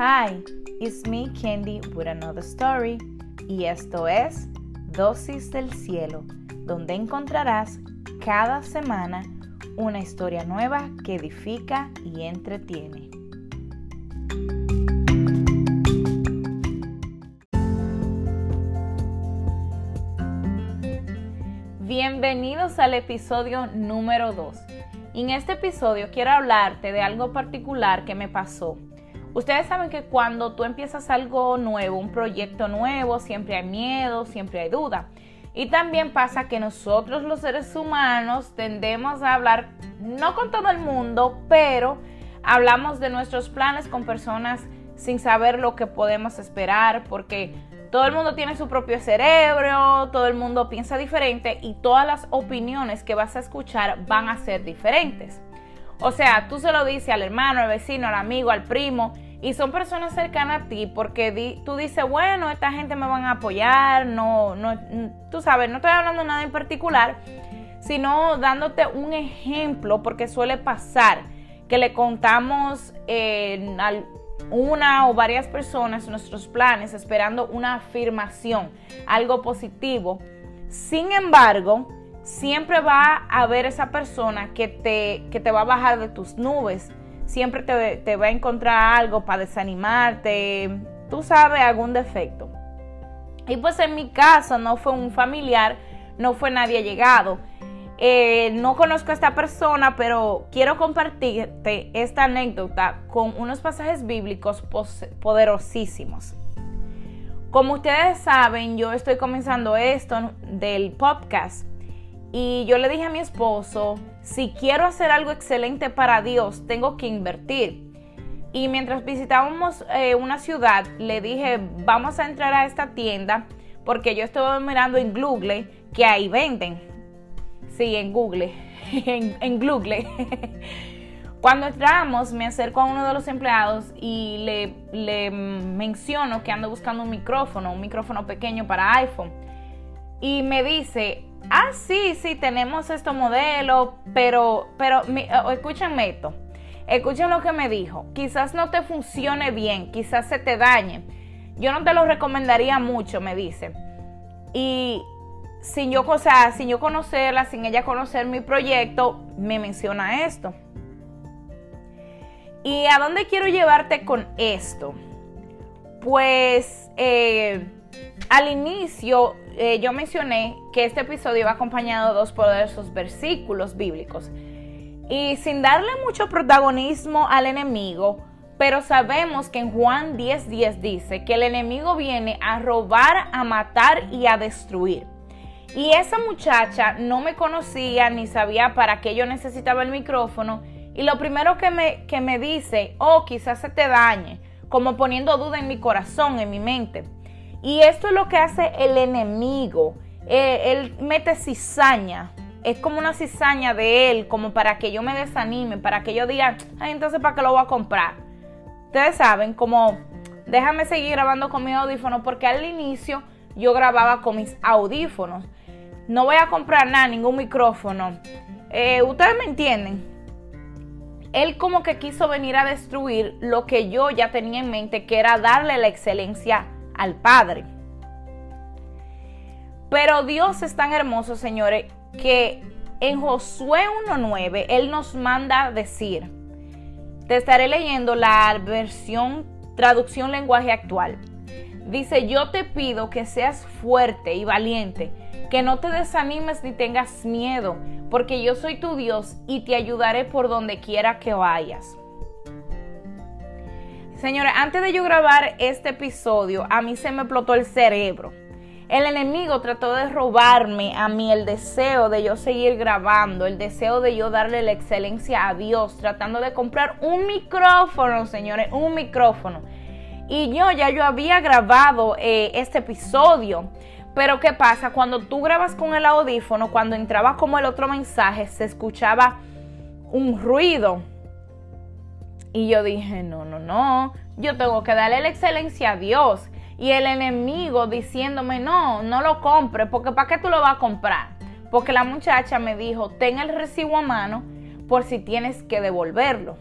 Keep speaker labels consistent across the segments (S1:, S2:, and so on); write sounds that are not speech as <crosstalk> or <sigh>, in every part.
S1: Hi, it's me Candy with another story y esto es Dosis del Cielo, donde encontrarás cada semana una historia nueva que edifica y entretiene. Bienvenidos al episodio número 2. En este episodio quiero hablarte de algo particular que me pasó Ustedes saben que cuando tú empiezas algo nuevo, un proyecto nuevo, siempre hay miedo, siempre hay duda. Y también pasa que nosotros los seres humanos tendemos a hablar, no con todo el mundo, pero hablamos de nuestros planes con personas sin saber lo que podemos esperar, porque todo el mundo tiene su propio cerebro, todo el mundo piensa diferente y todas las opiniones que vas a escuchar van a ser diferentes. O sea, tú se lo dices al hermano, al vecino, al amigo, al primo, y son personas cercanas a ti porque tú dices, bueno, esta gente me van a apoyar, no, no, tú sabes, no estoy hablando de nada en particular, sino dándote un ejemplo porque suele pasar que le contamos a una o varias personas nuestros planes esperando una afirmación, algo positivo. Sin embargo, siempre va a haber esa persona que te, que te va a bajar de tus nubes. Siempre te, te va a encontrar algo para desanimarte, tú sabes, algún defecto. Y pues en mi caso no fue un familiar, no fue nadie llegado. Eh, no conozco a esta persona, pero quiero compartirte esta anécdota con unos pasajes bíblicos poderosísimos. Como ustedes saben, yo estoy comenzando esto del podcast y yo le dije a mi esposo, si quiero hacer algo excelente para Dios, tengo que invertir. Y mientras visitábamos eh, una ciudad, le dije, vamos a entrar a esta tienda porque yo estuve mirando en Google que ahí venden. Sí, en Google, <laughs> en, en Google. <laughs> Cuando entramos, me acerco a uno de los empleados y le, le menciono que ando buscando un micrófono, un micrófono pequeño para iPhone. Y me dice, ah, sí, sí, tenemos este modelo, pero, pero eh, escúchenme esto. Escuchen lo que me dijo. Quizás no te funcione bien, quizás se te dañe. Yo no te lo recomendaría mucho, me dice. Y sin yo, o sin yo conocerla, sin ella conocer mi proyecto, me menciona esto. ¿Y a dónde quiero llevarte con esto? Pues eh, al inicio eh, yo mencioné que este episodio iba acompañado de dos poderosos versículos bíblicos. Y sin darle mucho protagonismo al enemigo, pero sabemos que en Juan 10:10 dice que el enemigo viene a robar, a matar y a destruir. Y esa muchacha no me conocía ni sabía para qué yo necesitaba el micrófono. Y lo primero que me, que me dice, oh, quizás se te dañe, como poniendo duda en mi corazón, en mi mente. Y esto es lo que hace el enemigo. Eh, él mete cizaña. Es como una cizaña de él, como para que yo me desanime, para que yo diga, entonces ¿para qué lo voy a comprar? Ustedes saben, como déjame seguir grabando con mi audífono, porque al inicio yo grababa con mis audífonos. No voy a comprar nada, ningún micrófono. Eh, ustedes me entienden. Él como que quiso venir a destruir lo que yo ya tenía en mente, que era darle la excelencia al Padre. Pero Dios es tan hermoso, señores, que en Josué 1.9 Él nos manda decir, te estaré leyendo la versión traducción lenguaje actual. Dice, yo te pido que seas fuerte y valiente, que no te desanimes ni tengas miedo, porque yo soy tu Dios y te ayudaré por donde quiera que vayas. Señores, antes de yo grabar este episodio, a mí se me explotó el cerebro. El enemigo trató de robarme a mí el deseo de yo seguir grabando, el deseo de yo darle la excelencia a Dios, tratando de comprar un micrófono, señores, un micrófono. Y yo ya yo había grabado eh, este episodio. Pero ¿qué pasa? Cuando tú grabas con el audífono, cuando entraba como el otro mensaje, se escuchaba un ruido y yo dije, no, no, no, yo tengo que darle la excelencia a Dios. Y el enemigo diciéndome, no, no lo compre, porque ¿para qué tú lo vas a comprar? Porque la muchacha me dijo, ten el recibo a mano por si tienes que devolverlo.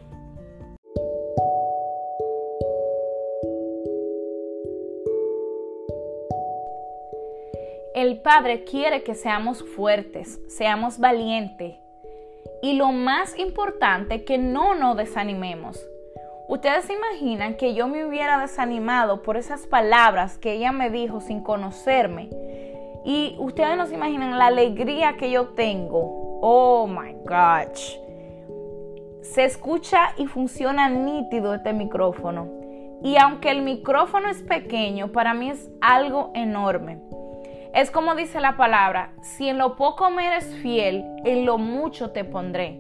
S1: El Padre quiere que seamos fuertes, seamos valientes y lo más importante, que no nos desanimemos. Ustedes se imaginan que yo me hubiera desanimado por esas palabras que ella me dijo sin conocerme. Y ustedes no se imaginan la alegría que yo tengo. Oh my gosh. Se escucha y funciona nítido este micrófono. Y aunque el micrófono es pequeño, para mí es algo enorme. Es como dice la palabra, si en lo poco me eres fiel, en lo mucho te pondré.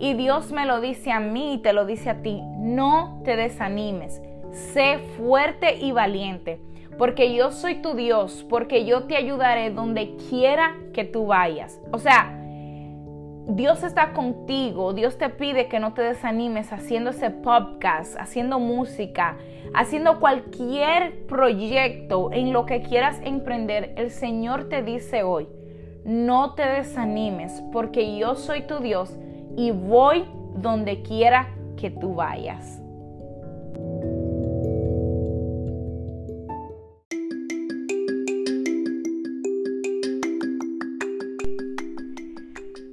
S1: Y Dios me lo dice a mí y te lo dice a ti, no te desanimes, sé fuerte y valiente, porque yo soy tu Dios, porque yo te ayudaré donde quiera que tú vayas. O sea, Dios está contigo, Dios te pide que no te desanimes haciendo ese podcast, haciendo música, haciendo cualquier proyecto en lo que quieras emprender. El Señor te dice hoy, no te desanimes porque yo soy tu Dios y voy donde quiera que tú vayas.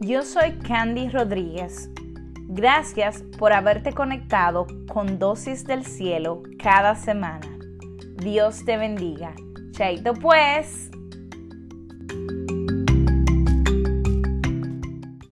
S1: Yo soy Candy Rodríguez. Gracias por haberte conectado con Dosis del Cielo cada semana. Dios te bendiga. Chaito pues.